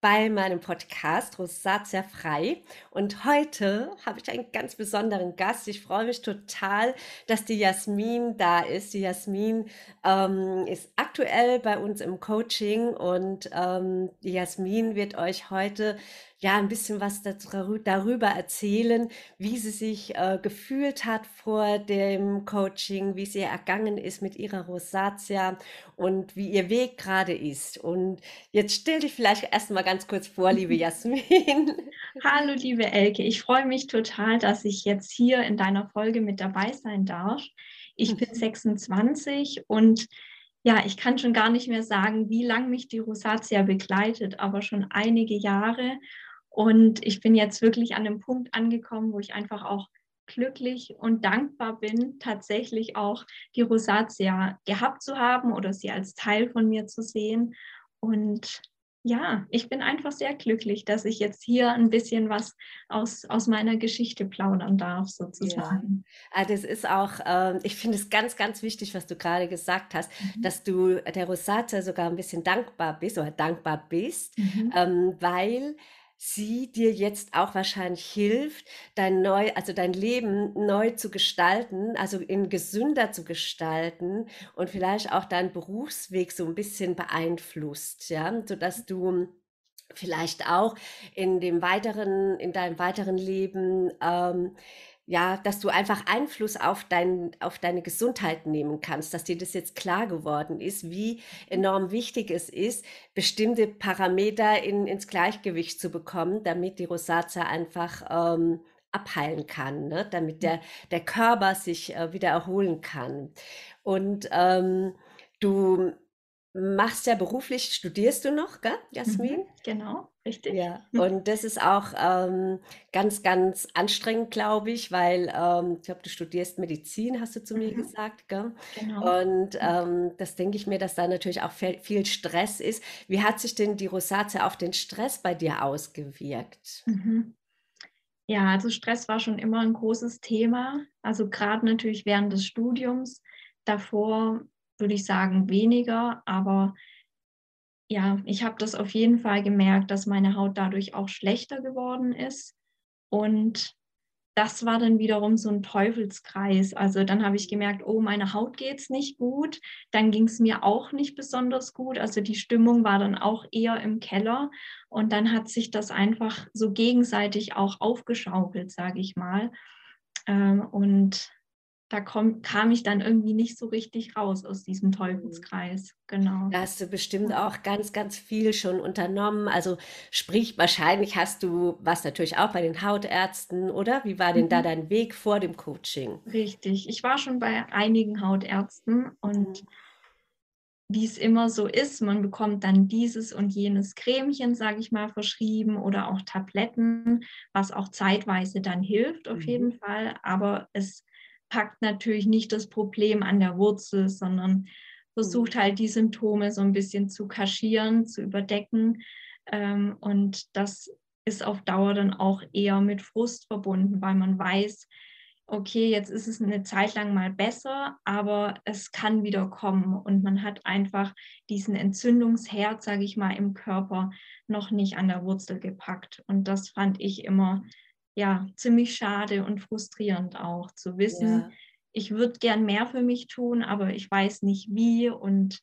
bei meinem Podcast Rosatia Frei. Und heute habe ich einen ganz besonderen Gast. Ich freue mich total, dass die Jasmin da ist. Die Jasmin ähm, ist aktuell bei uns im Coaching und ähm, die Jasmin wird euch heute ja ein bisschen was darüber erzählen, wie sie sich äh, gefühlt hat vor dem Coaching, wie ihr ergangen ist mit ihrer Rosatia und wie ihr Weg gerade ist. Und jetzt stell dich vielleicht erstmal ganz kurz vor, liebe Jasmin. Hallo, liebe Elke. Ich freue mich total, dass ich jetzt hier in deiner Folge mit dabei sein darf. Ich bin 26 und ja, ich kann schon gar nicht mehr sagen, wie lange mich die Rosatia begleitet, aber schon einige Jahre. Und ich bin jetzt wirklich an dem Punkt angekommen, wo ich einfach auch glücklich und dankbar bin, tatsächlich auch die Rosatia gehabt zu haben oder sie als Teil von mir zu sehen. Und ja, ich bin einfach sehr glücklich, dass ich jetzt hier ein bisschen was aus, aus meiner Geschichte plaudern darf, sozusagen. Ja. Ah, das ist auch, äh, ich finde es ganz, ganz wichtig, was du gerade gesagt hast, mhm. dass du der Rosatia sogar ein bisschen dankbar bist oder dankbar bist, mhm. ähm, weil sie dir jetzt auch wahrscheinlich hilft, dein neu, also dein Leben neu zu gestalten, also in gesünder zu gestalten und vielleicht auch deinen Berufsweg so ein bisschen beeinflusst, ja, sodass du vielleicht auch in dem weiteren, in deinem weiteren Leben ähm, ja, dass du einfach Einfluss auf, dein, auf deine Gesundheit nehmen kannst, dass dir das jetzt klar geworden ist, wie enorm wichtig es ist, bestimmte Parameter in, ins Gleichgewicht zu bekommen, damit die Rosatia einfach ähm, abheilen kann, ne? damit der, der Körper sich äh, wieder erholen kann. Und ähm, du machst ja beruflich, studierst du noch, gell, Jasmin? Mhm, genau, richtig. Ja, und das ist auch ähm, ganz, ganz anstrengend, glaube ich, weil ähm, ich glaube, du studierst Medizin, hast du zu mir mhm. gesagt, gell? Genau. Und ähm, das denke ich mir, dass da natürlich auch viel Stress ist. Wie hat sich denn die Rosatia auf den Stress bei dir ausgewirkt? Mhm. Ja, also Stress war schon immer ein großes Thema. Also gerade natürlich während des Studiums. Davor würde ich sagen, weniger, aber ja, ich habe das auf jeden Fall gemerkt, dass meine Haut dadurch auch schlechter geworden ist. Und das war dann wiederum so ein Teufelskreis. Also dann habe ich gemerkt, oh, meine Haut geht es nicht gut. Dann ging es mir auch nicht besonders gut. Also die Stimmung war dann auch eher im Keller. Und dann hat sich das einfach so gegenseitig auch aufgeschaukelt, sage ich mal. Ähm, und da komm, kam ich dann irgendwie nicht so richtig raus aus diesem Teufelskreis. Genau. Da hast du bestimmt auch ganz, ganz viel schon unternommen. Also sprich, wahrscheinlich hast du was natürlich auch bei den Hautärzten, oder? Wie war denn mhm. da dein Weg vor dem Coaching? Richtig. Ich war schon bei einigen Hautärzten und mhm. wie es immer so ist, man bekommt dann dieses und jenes Cremchen, sage ich mal, verschrieben oder auch Tabletten, was auch zeitweise dann hilft auf mhm. jeden Fall. Aber es packt natürlich nicht das Problem an der Wurzel, sondern versucht halt die Symptome so ein bisschen zu kaschieren, zu überdecken. Ähm, und das ist auf Dauer dann auch eher mit Frust verbunden, weil man weiß, okay, jetzt ist es eine Zeit lang mal besser, aber es kann wieder kommen und man hat einfach diesen Entzündungsherd, sage ich mal, im Körper noch nicht an der Wurzel gepackt. Und das fand ich immer ja ziemlich schade und frustrierend auch zu wissen, ja. ich würde gern mehr für mich tun, aber ich weiß nicht wie und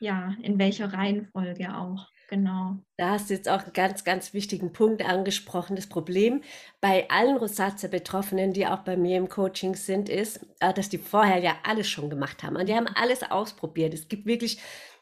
ja, in welcher Reihenfolge auch. Genau. Da hast du jetzt auch einen ganz, ganz wichtigen Punkt angesprochen. Das Problem bei allen Rosatia-Betroffenen, die auch bei mir im Coaching sind, ist, äh, dass die vorher ja alles schon gemacht haben. Und die haben alles ausprobiert. Es gibt wirklich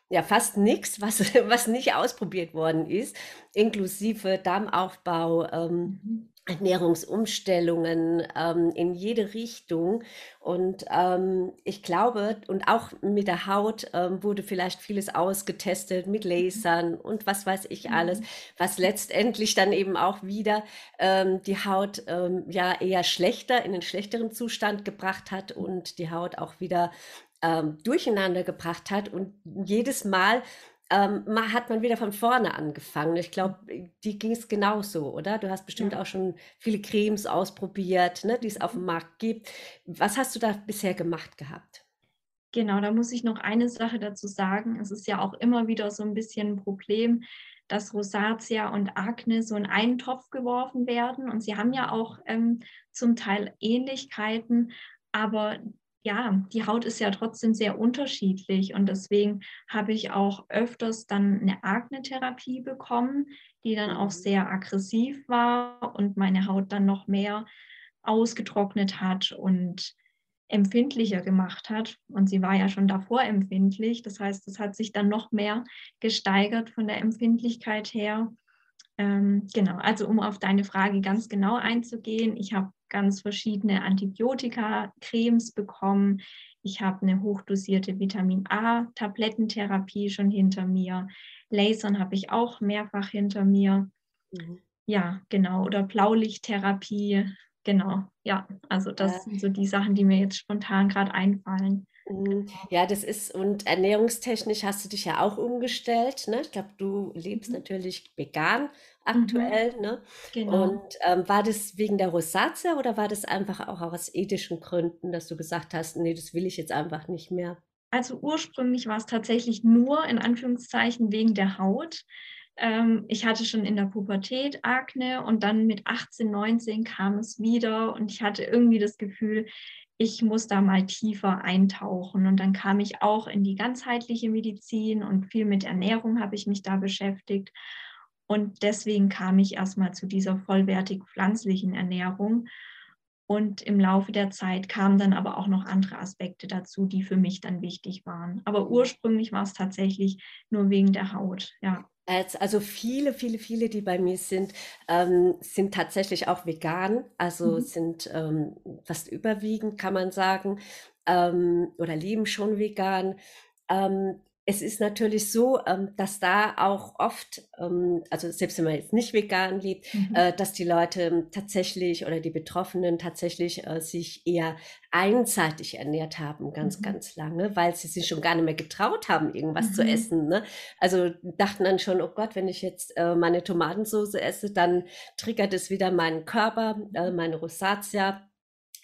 ja fast nichts, was, was nicht ausprobiert worden ist, inklusive Darmaufbau, ähm, mhm. Ernährungsumstellungen ähm, in jede Richtung. Und ähm, ich glaube, und auch mit der Haut ähm, wurde vielleicht vieles ausgetestet mit Lasern und was weiß ich alles, mhm. was letztendlich dann eben auch wieder ähm, die Haut ähm, ja eher schlechter, in einen schlechteren Zustand gebracht hat und die Haut auch wieder ähm, durcheinander gebracht hat. Und jedes Mal ähm, hat man wieder von vorne angefangen. Ich glaube, die ging es genauso, oder? Du hast bestimmt ja. auch schon viele Cremes ausprobiert, ne, die es auf dem mhm. Markt gibt. Was hast du da bisher gemacht gehabt? Genau, da muss ich noch eine Sache dazu sagen. Es ist ja auch immer wieder so ein bisschen ein Problem, dass Rosatia und Akne so in einen Topf geworfen werden. Und sie haben ja auch ähm, zum Teil Ähnlichkeiten, aber ja, die Haut ist ja trotzdem sehr unterschiedlich und deswegen habe ich auch öfters dann eine Akne-Therapie bekommen, die dann auch mhm. sehr aggressiv war und meine Haut dann noch mehr ausgetrocknet hat und empfindlicher gemacht hat. Und sie war ja schon davor empfindlich. Das heißt, es hat sich dann noch mehr gesteigert von der Empfindlichkeit her. Ähm, genau, also um auf deine Frage ganz genau einzugehen, ich habe ganz verschiedene Antibiotika-Cremes bekommen. Ich habe eine hochdosierte Vitamin A-Tablettentherapie schon hinter mir. Lasern habe ich auch mehrfach hinter mir. Mhm. Ja, genau. Oder Blaulichttherapie. Genau. Ja, also das ja. sind so die Sachen, die mir jetzt spontan gerade einfallen. Mhm. Ja, das ist, und ernährungstechnisch hast du dich ja auch umgestellt. Ne? Ich glaube, du lebst mhm. natürlich vegan. Aktuell. Mhm. Ne? Genau. Und ähm, war das wegen der Rosatia oder war das einfach auch aus ethischen Gründen, dass du gesagt hast, nee, das will ich jetzt einfach nicht mehr? Also ursprünglich war es tatsächlich nur in Anführungszeichen wegen der Haut. Ähm, ich hatte schon in der Pubertät Akne und dann mit 18, 19 kam es wieder und ich hatte irgendwie das Gefühl, ich muss da mal tiefer eintauchen. Und dann kam ich auch in die ganzheitliche Medizin und viel mit Ernährung habe ich mich da beschäftigt. Und deswegen kam ich erstmal zu dieser vollwertig pflanzlichen Ernährung. Und im Laufe der Zeit kamen dann aber auch noch andere Aspekte dazu, die für mich dann wichtig waren. Aber ursprünglich war es tatsächlich nur wegen der Haut, ja. Also viele, viele, viele, die bei mir sind, ähm, sind tatsächlich auch vegan, also mhm. sind ähm, fast überwiegend, kann man sagen, ähm, oder leben schon vegan. Ähm, es ist natürlich so, ähm, dass da auch oft, ähm, also selbst wenn man jetzt nicht vegan lebt, mhm. äh, dass die Leute tatsächlich oder die Betroffenen tatsächlich äh, sich eher einseitig ernährt haben, ganz, mhm. ganz lange, weil sie sich schon gar nicht mehr getraut haben, irgendwas mhm. zu essen. Ne? Also dachten dann schon, oh Gott, wenn ich jetzt äh, meine Tomatensauce esse, dann triggert es wieder meinen Körper, meine Rosatia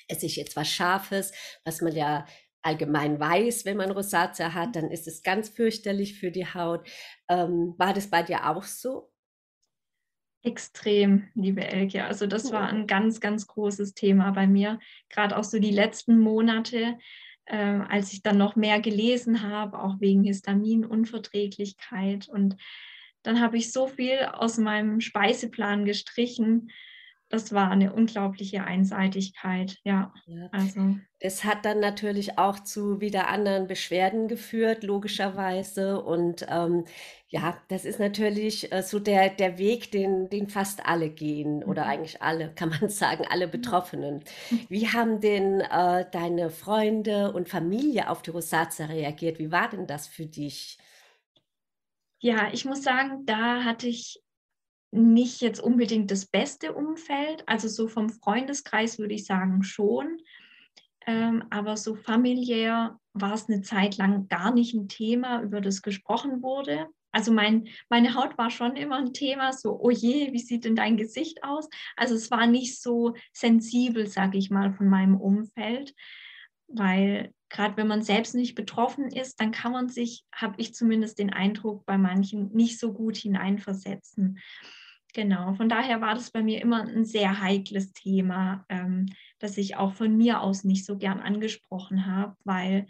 esse ich jetzt was Scharfes, was man ja allgemein weiß, wenn man Rosatia hat, dann ist es ganz fürchterlich für die Haut. Ähm, war das bei dir auch so? Extrem, liebe Elke. Also das war ein ganz, ganz großes Thema bei mir. Gerade auch so die letzten Monate, äh, als ich dann noch mehr gelesen habe, auch wegen Histaminunverträglichkeit. Und dann habe ich so viel aus meinem Speiseplan gestrichen, das war eine unglaubliche Einseitigkeit, ja. ja. Also. Es hat dann natürlich auch zu wieder anderen Beschwerden geführt, logischerweise. Und ähm, ja, das ist natürlich äh, so der, der Weg, den, den fast alle gehen, mhm. oder eigentlich alle, kann man sagen, alle Betroffenen. Mhm. Wie haben denn äh, deine Freunde und Familie auf die Rosatia reagiert? Wie war denn das für dich? Ja, ich muss sagen, da hatte ich nicht jetzt unbedingt das beste Umfeld. Also so vom Freundeskreis würde ich sagen schon. Ähm, aber so familiär war es eine Zeit lang gar nicht ein Thema, über das gesprochen wurde. Also mein, meine Haut war schon immer ein Thema, so, oh je, wie sieht denn dein Gesicht aus? Also es war nicht so sensibel, sage ich mal, von meinem Umfeld, weil gerade wenn man selbst nicht betroffen ist, dann kann man sich, habe ich zumindest den Eindruck, bei manchen nicht so gut hineinversetzen. Genau, von daher war das bei mir immer ein sehr heikles Thema, ähm, das ich auch von mir aus nicht so gern angesprochen habe, weil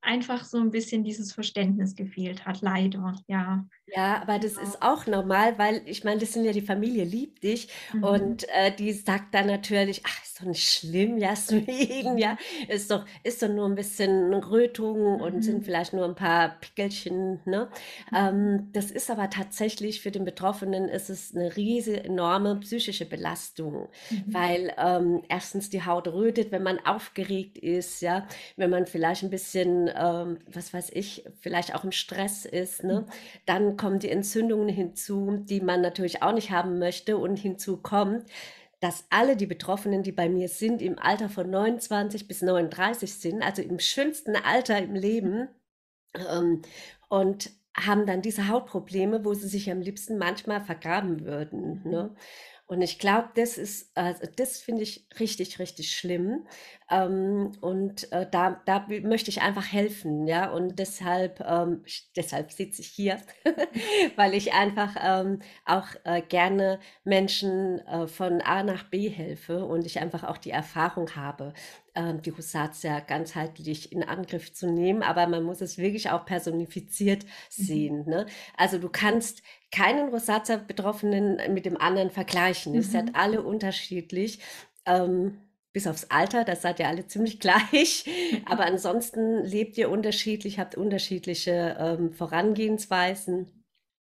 einfach so ein bisschen dieses Verständnis gefehlt hat, leider, ja. Ja, aber das ist auch normal, weil ich meine, das sind ja die Familie liebt dich mhm. und äh, die sagt dann natürlich, ach, ist doch nicht schlimm, Jasmin, ja, ist doch, ist doch nur ein bisschen Rötung mhm. und sind vielleicht nur ein paar Pickelchen, ne? Mhm. Ähm, das ist aber tatsächlich für den Betroffenen ist es eine riesige, enorme psychische Belastung, mhm. weil ähm, erstens die Haut rötet, wenn man aufgeregt ist, ja, wenn man vielleicht ein bisschen, ähm, was weiß ich, vielleicht auch im Stress ist, ne? Mhm. Dann kommen die Entzündungen hinzu, die man natürlich auch nicht haben möchte. Und hinzu kommt, dass alle die Betroffenen, die bei mir sind, im Alter von 29 bis 39 sind, also im schönsten Alter im Leben. Ähm, und haben dann diese Hautprobleme, wo sie sich am liebsten manchmal vergraben würden. Mhm. Ne? Und ich glaube, das ist, also das finde ich richtig, richtig schlimm. Ähm, und äh, da, da möchte ich einfach helfen, ja. Und deshalb, ähm, deshalb sitze ich hier, weil ich einfach ähm, auch äh, gerne Menschen äh, von A nach B helfe und ich einfach auch die Erfahrung habe, die Rosatia ganzheitlich in Angriff zu nehmen, aber man muss es wirklich auch personifiziert mhm. sehen. Mhm. Ne? Also du kannst keinen Rosatia-Betroffenen mit dem anderen vergleichen. Mhm. Ihr seid alle unterschiedlich. Ähm, bis aufs Alter, das seid ihr alle ziemlich gleich. Aber ansonsten lebt ihr unterschiedlich, habt unterschiedliche ähm, Vorangehensweisen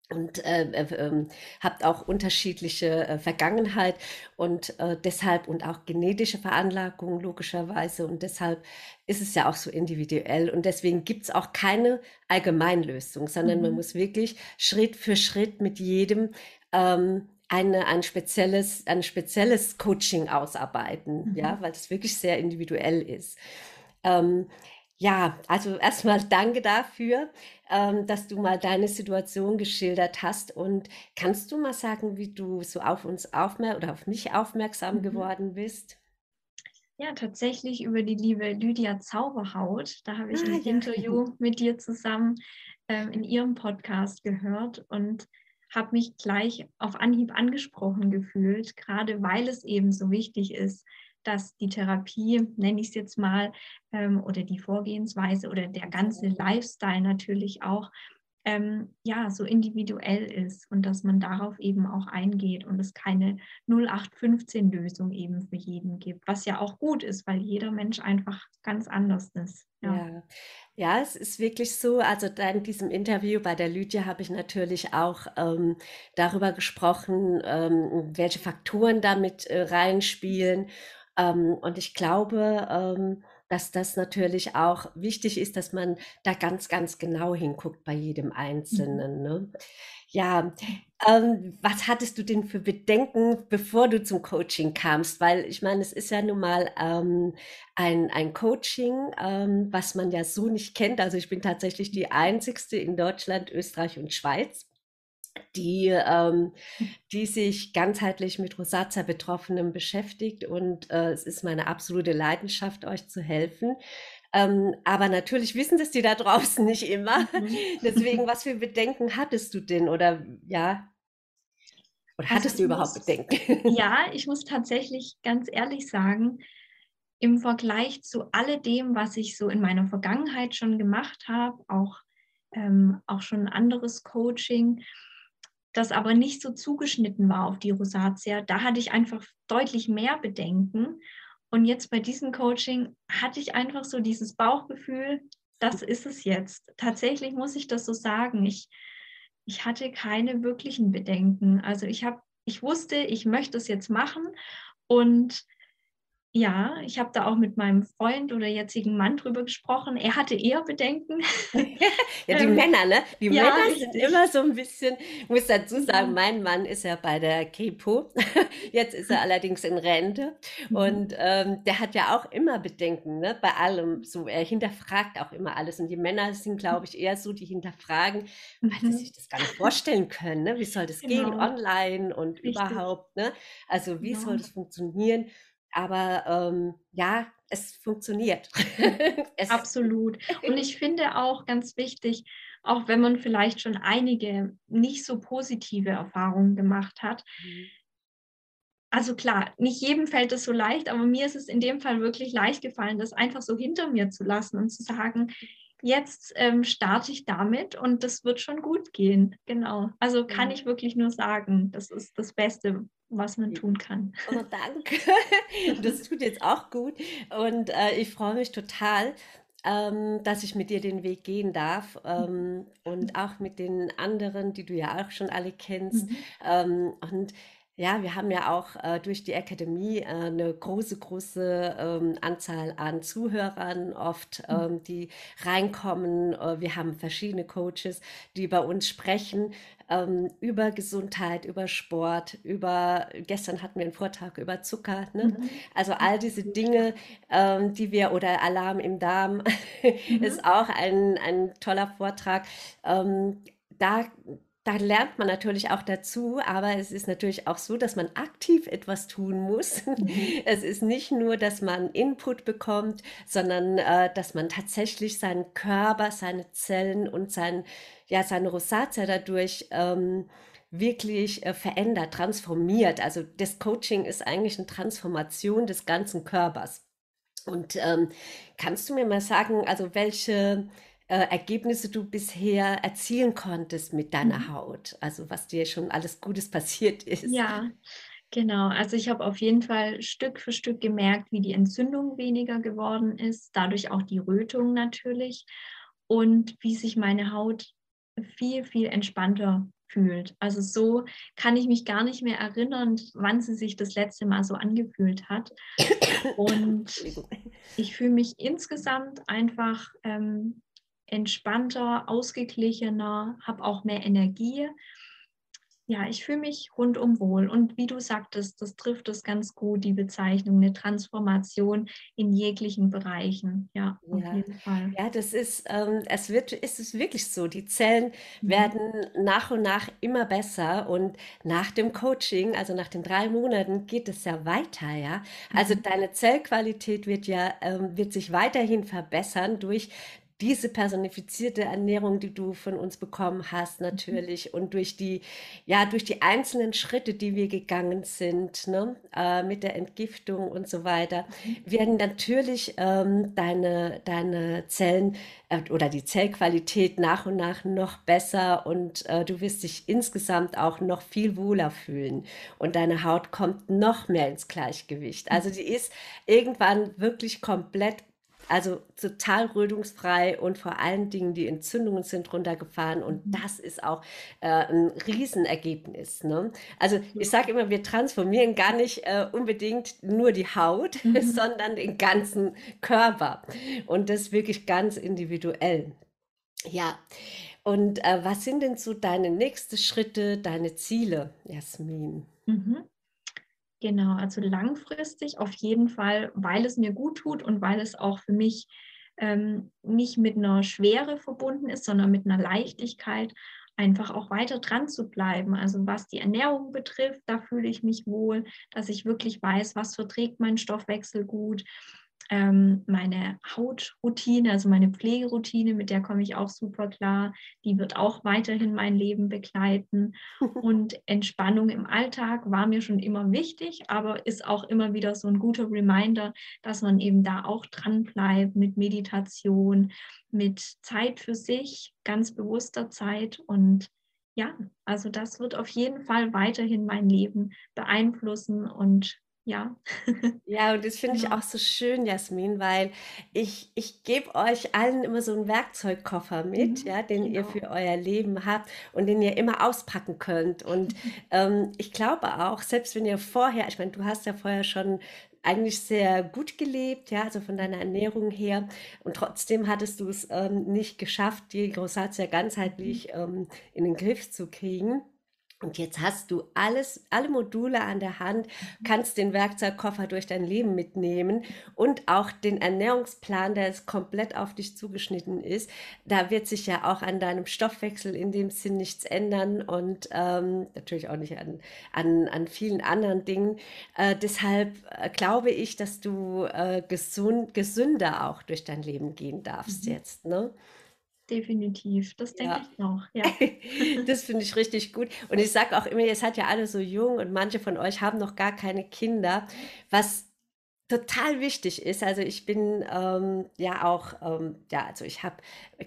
und äh, äh, ähm, habt auch unterschiedliche äh, Vergangenheit und äh, deshalb und auch genetische Veranlagung logischerweise und deshalb ist es ja auch so individuell und deswegen gibt es auch keine Allgemeinlösung, sondern mhm. man muss wirklich Schritt für Schritt mit jedem ähm, eine, ein spezielles, ein spezielles Coaching ausarbeiten, mhm. ja, weil es wirklich sehr individuell ist. Ähm, ja, also erstmal danke dafür, ähm, dass du mal deine Situation geschildert hast. Und kannst du mal sagen, wie du so auf uns aufmerksam oder auf mich aufmerksam mhm. geworden bist? Ja, tatsächlich über die liebe Lydia Zauberhaut. Da habe ich ah, ein ja. Interview mit dir zusammen ähm, in ihrem Podcast gehört und habe mich gleich auf Anhieb angesprochen gefühlt, gerade weil es eben so wichtig ist, dass die Therapie, nenne ich es jetzt mal, ähm, oder die Vorgehensweise oder der ganze Lifestyle natürlich auch ähm, ja, so individuell ist und dass man darauf eben auch eingeht und es keine 0815-Lösung eben für jeden gibt, was ja auch gut ist, weil jeder Mensch einfach ganz anders ist. Ja. ja. ja es ist wirklich so. Also in diesem Interview bei der Lydia habe ich natürlich auch ähm, darüber gesprochen, ähm, welche Faktoren damit äh, reinspielen ähm, und ich glaube, ähm, dass das natürlich auch wichtig ist, dass man da ganz, ganz genau hinguckt bei jedem mhm. Einzelnen. Ne? Ja, ähm, was hattest du denn für Bedenken, bevor du zum Coaching kamst? Weil ich meine, es ist ja nun mal ähm, ein, ein Coaching, ähm, was man ja so nicht kennt. Also ich bin tatsächlich die einzigste in Deutschland, Österreich und Schweiz die, ähm, die sich ganzheitlich mit Rosatia-Betroffenen beschäftigt. Und äh, es ist meine absolute Leidenschaft, euch zu helfen. Ähm, aber natürlich wissen das die da draußen nicht immer. Mhm. Deswegen, was für Bedenken hattest du denn? Oder ja, oder hattest also du überhaupt muss, Bedenken? Ja, ich muss tatsächlich ganz ehrlich sagen, im Vergleich zu alledem, was ich so in meiner Vergangenheit schon gemacht habe, auch, ähm, auch schon anderes Coaching, das aber nicht so zugeschnitten war auf die Rosatia. Da hatte ich einfach deutlich mehr Bedenken. Und jetzt bei diesem Coaching hatte ich einfach so dieses Bauchgefühl, das ist es jetzt. Tatsächlich muss ich das so sagen. Ich, ich hatte keine wirklichen Bedenken. Also ich habe, ich wusste, ich möchte es jetzt machen und ja, ich habe da auch mit meinem Freund oder jetzigen Mann drüber gesprochen. Er hatte eher Bedenken. ja, die ähm, Männer, ne? Die ja, Männer sind immer so ein bisschen, ich muss dazu sagen, mein Mann ist ja bei der Kripo. Jetzt ist er allerdings in Rente. Mhm. Und ähm, der hat ja auch immer Bedenken, ne? Bei allem. So, er hinterfragt auch immer alles. Und die Männer sind, glaube ich, eher so, die hinterfragen, weil sie mhm. sich das gar nicht vorstellen können. Ne? Wie soll das genau. gehen online und Richtig. überhaupt, ne? Also wie genau. soll das funktionieren? Aber ähm, ja, es funktioniert. es Absolut. Und ich finde auch ganz wichtig, auch wenn man vielleicht schon einige nicht so positive Erfahrungen gemacht hat. Mhm. Also klar, nicht jedem fällt es so leicht, aber mir ist es in dem Fall wirklich leicht gefallen, das einfach so hinter mir zu lassen und zu sagen, jetzt ähm, starte ich damit und das wird schon gut gehen. Genau. Also kann ich wirklich nur sagen, das ist das Beste, was man tun kann. Oh, danke. Das tut jetzt auch gut. Und äh, ich freue mich total, ähm, dass ich mit dir den Weg gehen darf ähm, und auch mit den anderen, die du ja auch schon alle kennst. Mhm. Ähm, und ja, wir haben ja auch äh, durch die Akademie äh, eine große, große ähm, Anzahl an Zuhörern, oft mhm. ähm, die reinkommen. Äh, wir haben verschiedene Coaches, die bei uns sprechen ähm, über Gesundheit, über Sport, über, gestern hatten wir einen Vortrag über Zucker, ne? Mhm. also all diese Dinge, ähm, die wir, oder Alarm im Darm mhm. ist auch ein, ein toller Vortrag. Ähm, da da lernt man natürlich auch dazu, aber es ist natürlich auch so, dass man aktiv etwas tun muss. Mhm. Es ist nicht nur, dass man Input bekommt, sondern äh, dass man tatsächlich seinen Körper, seine Zellen und sein, ja, seine Rosatia dadurch ähm, wirklich äh, verändert, transformiert. Also das Coaching ist eigentlich eine Transformation des ganzen Körpers. Und ähm, kannst du mir mal sagen, also welche äh, Ergebnisse du bisher erzielen konntest mit deiner mhm. Haut? Also was dir schon alles Gutes passiert ist. Ja, genau. Also ich habe auf jeden Fall Stück für Stück gemerkt, wie die Entzündung weniger geworden ist, dadurch auch die Rötung natürlich und wie sich meine Haut viel, viel entspannter fühlt. Also so kann ich mich gar nicht mehr erinnern, wann sie sich das letzte Mal so angefühlt hat. Und ich fühle mich insgesamt einfach ähm, entspannter, ausgeglichener, habe auch mehr Energie. Ja, ich fühle mich rundum wohl. Und wie du sagtest, das trifft es ganz gut, die Bezeichnung, eine Transformation in jeglichen Bereichen. Ja, auf ja. jeden Fall. Ja, das ist, ähm, es wird, ist es wirklich so. Die Zellen mhm. werden nach und nach immer besser und nach dem Coaching, also nach den drei Monaten, geht es ja weiter, ja. Also mhm. deine Zellqualität wird ja, ähm, wird sich weiterhin verbessern durch diese personifizierte Ernährung, die du von uns bekommen hast, mhm. natürlich und durch die, ja, durch die einzelnen Schritte, die wir gegangen sind, ne, äh, mit der Entgiftung und so weiter, mhm. werden natürlich ähm, deine, deine Zellen äh, oder die Zellqualität nach und nach noch besser und äh, du wirst dich insgesamt auch noch viel wohler fühlen und deine Haut kommt noch mehr ins Gleichgewicht. Also die ist irgendwann wirklich komplett also total rötungsfrei und vor allen Dingen die Entzündungen sind runtergefahren und mhm. das ist auch äh, ein Riesenergebnis. Ne? Also ich sage immer, wir transformieren gar nicht äh, unbedingt nur die Haut, mhm. sondern den ganzen Körper und das wirklich ganz individuell. Ja, und äh, was sind denn so deine nächsten Schritte, deine Ziele, Jasmin? Mhm. Genau, also langfristig auf jeden Fall, weil es mir gut tut und weil es auch für mich ähm, nicht mit einer Schwere verbunden ist, sondern mit einer Leichtigkeit, einfach auch weiter dran zu bleiben. Also was die Ernährung betrifft, da fühle ich mich wohl, dass ich wirklich weiß, was verträgt mein Stoffwechsel gut, ähm, meine Hautroutine, also meine Pflegeroutine, mit der komme ich auch super klar. Die wird auch weiterhin mein Leben begleiten. Und Entspannung im Alltag war mir schon immer wichtig, aber ist auch immer wieder so ein guter Reminder, dass man eben da auch dran bleibt mit Meditation, mit Zeit für sich, ganz bewusster Zeit. Und ja, also das wird auf jeden Fall weiterhin mein Leben beeinflussen und ja. Ja, und das finde ich genau. auch so schön, Jasmin, weil ich, ich gebe euch allen immer so einen Werkzeugkoffer mit, mhm, ja, den genau. ihr für euer Leben habt und den ihr immer auspacken könnt. Und ähm, ich glaube auch, selbst wenn ihr vorher, ich meine, du hast ja vorher schon eigentlich sehr gut gelebt, ja, also von deiner Ernährung her. Und trotzdem hattest du es ähm, nicht geschafft, die Rosatia ganzheitlich mhm. ähm, in den Griff zu kriegen. Und jetzt hast du alles, alle Module an der Hand, mhm. kannst den Werkzeugkoffer durch dein Leben mitnehmen und auch den Ernährungsplan, der jetzt komplett auf dich zugeschnitten ist. Da wird sich ja auch an deinem Stoffwechsel in dem Sinn nichts ändern und ähm, natürlich auch nicht an, an, an vielen anderen Dingen. Äh, deshalb äh, glaube ich, dass du äh, gesund, gesünder auch durch dein Leben gehen darfst mhm. jetzt. Ne? Definitiv, das denke Ja. ich auch, ja. Das finde ich richtig gut. Und ich sage auch immer, ihr seid ja alle so jung und manche von euch haben noch gar keine Kinder, was total wichtig ist. Also ich bin ähm, ja auch, ähm, ja, also ich habe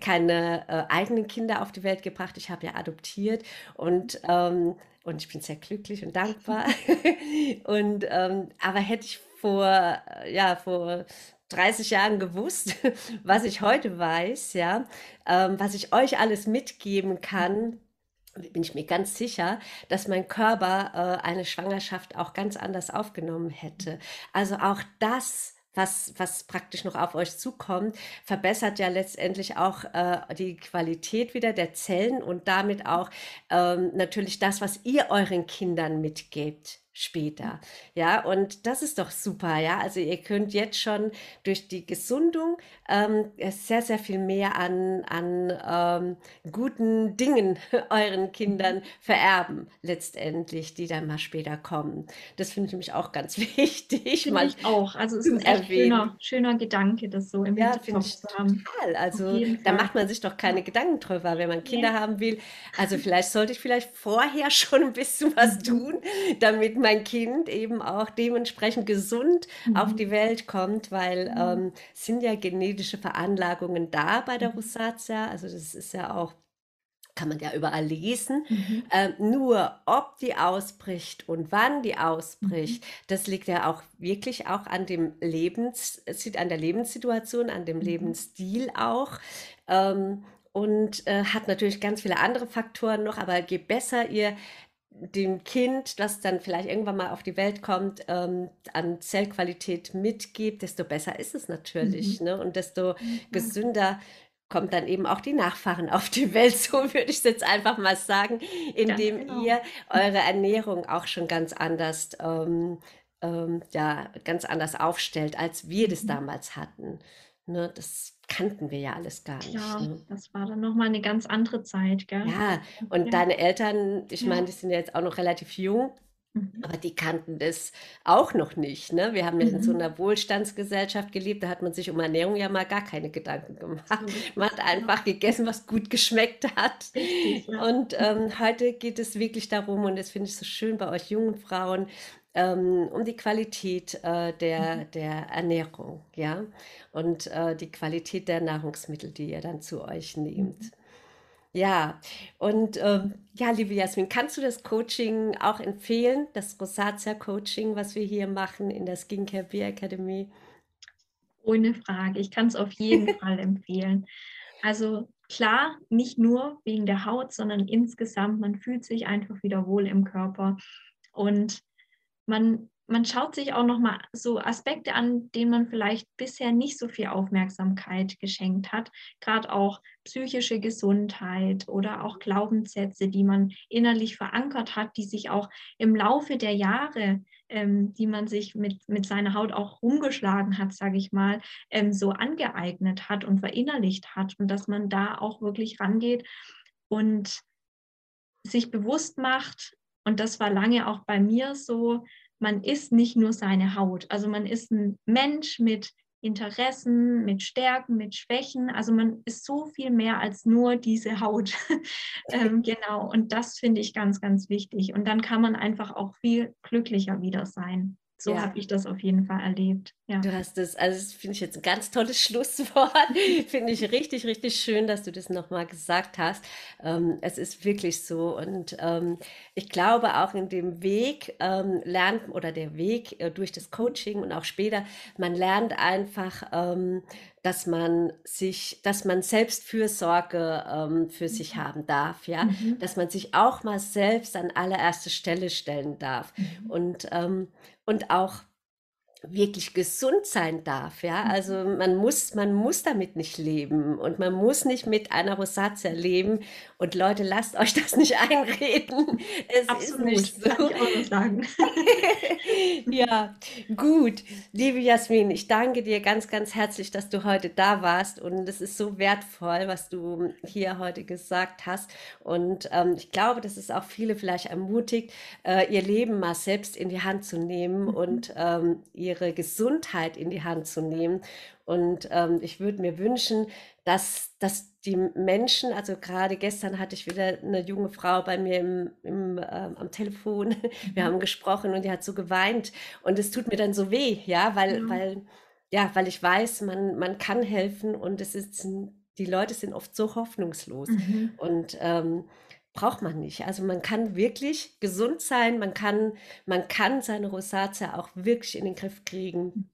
keine äh, eigenen Kinder auf die Welt gebracht, ich habe ja adoptiert und, ähm, und ich bin sehr glücklich und dankbar. Und ähm, aber hätte ich vor, äh, ja, vor 30 Jahren gewusst, was ich heute weiß, ja, ähm, was ich euch alles mitgeben kann, bin ich mir ganz sicher, dass mein Körper äh, eine Schwangerschaft auch ganz anders aufgenommen hätte. Also auch das was, was praktisch noch auf euch zukommt, verbessert ja letztendlich auch äh, die Qualität wieder der Zellen und damit auch ähm, natürlich das, was ihr euren Kindern mitgebt später. Ja, und das ist doch super, ja. Also ihr könnt jetzt schon durch die Gesundung ähm, sehr, sehr viel mehr an, an ähm, guten Dingen euren Kindern vererben, letztendlich, die dann mal später kommen. Das finde ich nämlich auch ganz wichtig. Finde ich auch. Also es ist ein schöner, schöner Gedanke, das so im ja, Hinterkopf zu haben. Total. Also da macht man sich doch keine Gedanken drüber, wenn man Kinder ja. haben will. Also vielleicht sollte ich vielleicht vorher schon ein bisschen was mhm. tun, damit mein Kind eben auch dementsprechend gesund mhm. auf die Welt kommt, weil mhm. ähm, sind ja genetische Veranlagungen da bei der mhm. Rosatia. Also das ist ja auch kann man ja überall lesen. Mhm. Ähm, nur ob die ausbricht und wann die ausbricht, mhm. das liegt ja auch wirklich auch an dem Lebens, an der Lebenssituation, an dem mhm. Lebensstil auch. Ähm, und äh, hat natürlich ganz viele andere Faktoren noch, aber je besser ihr dem Kind, das dann vielleicht irgendwann mal auf die Welt kommt, ähm, an Zellqualität mitgibt, desto besser ist es natürlich. Mhm. Ne? Und desto mhm. gesünder kommt dann eben auch die Nachfahren auf die Welt, so würde ich es jetzt einfach mal sagen, indem genau. ihr eure Ernährung auch schon ganz anders, ähm, ähm, ja, ganz anders aufstellt, als wir das mhm. damals hatten. Ne, das kannten wir ja alles gar nicht. Ja, ne? das war dann nochmal eine ganz andere Zeit, gell? Ja, und ja. deine Eltern, ich ja. meine, die sind ja jetzt auch noch relativ jung. Mhm. Aber die kannten das auch noch nicht. Ne? Wir haben ja mhm. in so mhm. einer Wohlstandsgesellschaft gelebt, da hat man sich um Ernährung ja mal gar keine Gedanken gemacht. Man hat einfach gegessen, was gut geschmeckt hat. Richtig, ja. Und ähm, heute geht es wirklich darum, und das finde ich so schön bei euch jungen Frauen, ähm, um die Qualität äh, der, mhm. der Ernährung, ja, und äh, die Qualität der Nahrungsmittel, die ihr dann zu euch nehmt. Mhm. Ja, und ähm, ja, liebe Jasmin, kannst du das Coaching auch empfehlen, das Rosatia Coaching, was wir hier machen in der Skincare Beer Academy? Ohne Frage, ich kann es auf jeden Fall empfehlen. Also klar, nicht nur wegen der Haut, sondern insgesamt, man fühlt sich einfach wieder wohl im Körper und man man schaut sich auch noch mal so Aspekte an, denen man vielleicht bisher nicht so viel Aufmerksamkeit geschenkt hat, gerade auch psychische Gesundheit oder auch Glaubenssätze, die man innerlich verankert hat, die sich auch im Laufe der Jahre, ähm, die man sich mit, mit seiner Haut auch rumgeschlagen hat, sage ich mal, ähm, so angeeignet hat und verinnerlicht hat und dass man da auch wirklich rangeht und sich bewusst macht, und das war lange auch bei mir so, man ist nicht nur seine Haut. Also man ist ein Mensch mit Interessen, mit Stärken, mit Schwächen. Also man ist so viel mehr als nur diese Haut. ähm, genau. Und das finde ich ganz, ganz wichtig. Und dann kann man einfach auch viel glücklicher wieder sein. So ja. habe ich das auf jeden Fall erlebt. Ja. Du hast es, also das finde ich jetzt ein ganz tolles Schlusswort. finde ich richtig, richtig schön, dass du das nochmal gesagt hast. Ähm, es ist wirklich so. Und ähm, ich glaube auch in dem Weg ähm, lernt oder der Weg äh, durch das Coaching und auch später, man lernt einfach, ähm, dass man sich, dass man Selbstfürsorge ähm, für sich mhm. haben darf, ja, mhm. dass man sich auch mal selbst an allererste Stelle stellen darf. Mhm. Und ähm, und auch wirklich gesund sein darf, ja. Mhm. Also man muss, man muss damit nicht leben und man muss nicht mit einer Rosatia leben. Und Leute, lasst euch das nicht einreden. Es Absolut, ist nicht so. Kann ich auch noch sagen. ja, gut. Liebe Jasmin, ich danke dir ganz, ganz herzlich, dass du heute da warst. Und es ist so wertvoll, was du hier heute gesagt hast. Und ähm, ich glaube, dass es auch viele vielleicht ermutigt, äh, ihr Leben mal selbst in die Hand zu nehmen mhm. und ähm, ihr ihre Gesundheit in die Hand zu nehmen. Und ähm, ich würde mir wünschen, dass, dass die Menschen, also gerade gestern hatte ich wieder eine junge Frau bei mir im, im, äh, am Telefon, wir mhm. haben gesprochen und die hat so geweint und es tut mir dann so weh, ja, weil, mhm. weil, ja, weil ich weiß, man, man kann helfen und es ist, die Leute sind oft so hoffnungslos mhm. und ähm, braucht man nicht. Also man kann wirklich gesund sein, man kann, man kann seine Rosatia auch wirklich in den Griff kriegen.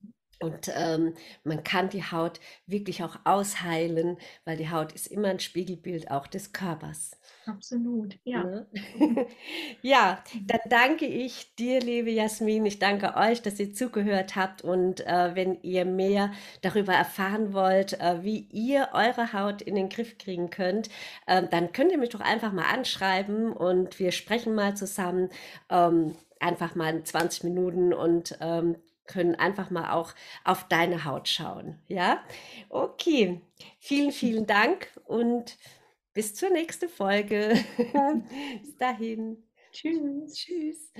Und ähm, man kann die Haut wirklich auch ausheilen, weil die Haut ist immer ein Spiegelbild auch des Körpers. Absolut, ja. Ne? ja, dann danke ich dir, liebe Jasmin. Ich danke euch, dass ihr zugehört habt. Und äh, wenn ihr mehr darüber erfahren wollt, äh, wie ihr eure Haut in den Griff kriegen könnt, äh, dann könnt ihr mich doch einfach mal anschreiben und wir sprechen mal zusammen. Ähm, einfach mal 20 Minuten und ähm, können einfach mal auch auf deine Haut schauen. Ja, okay. Vielen, vielen Dank und bis zur nächsten Folge. bis dahin. Tschüss. Tschüss.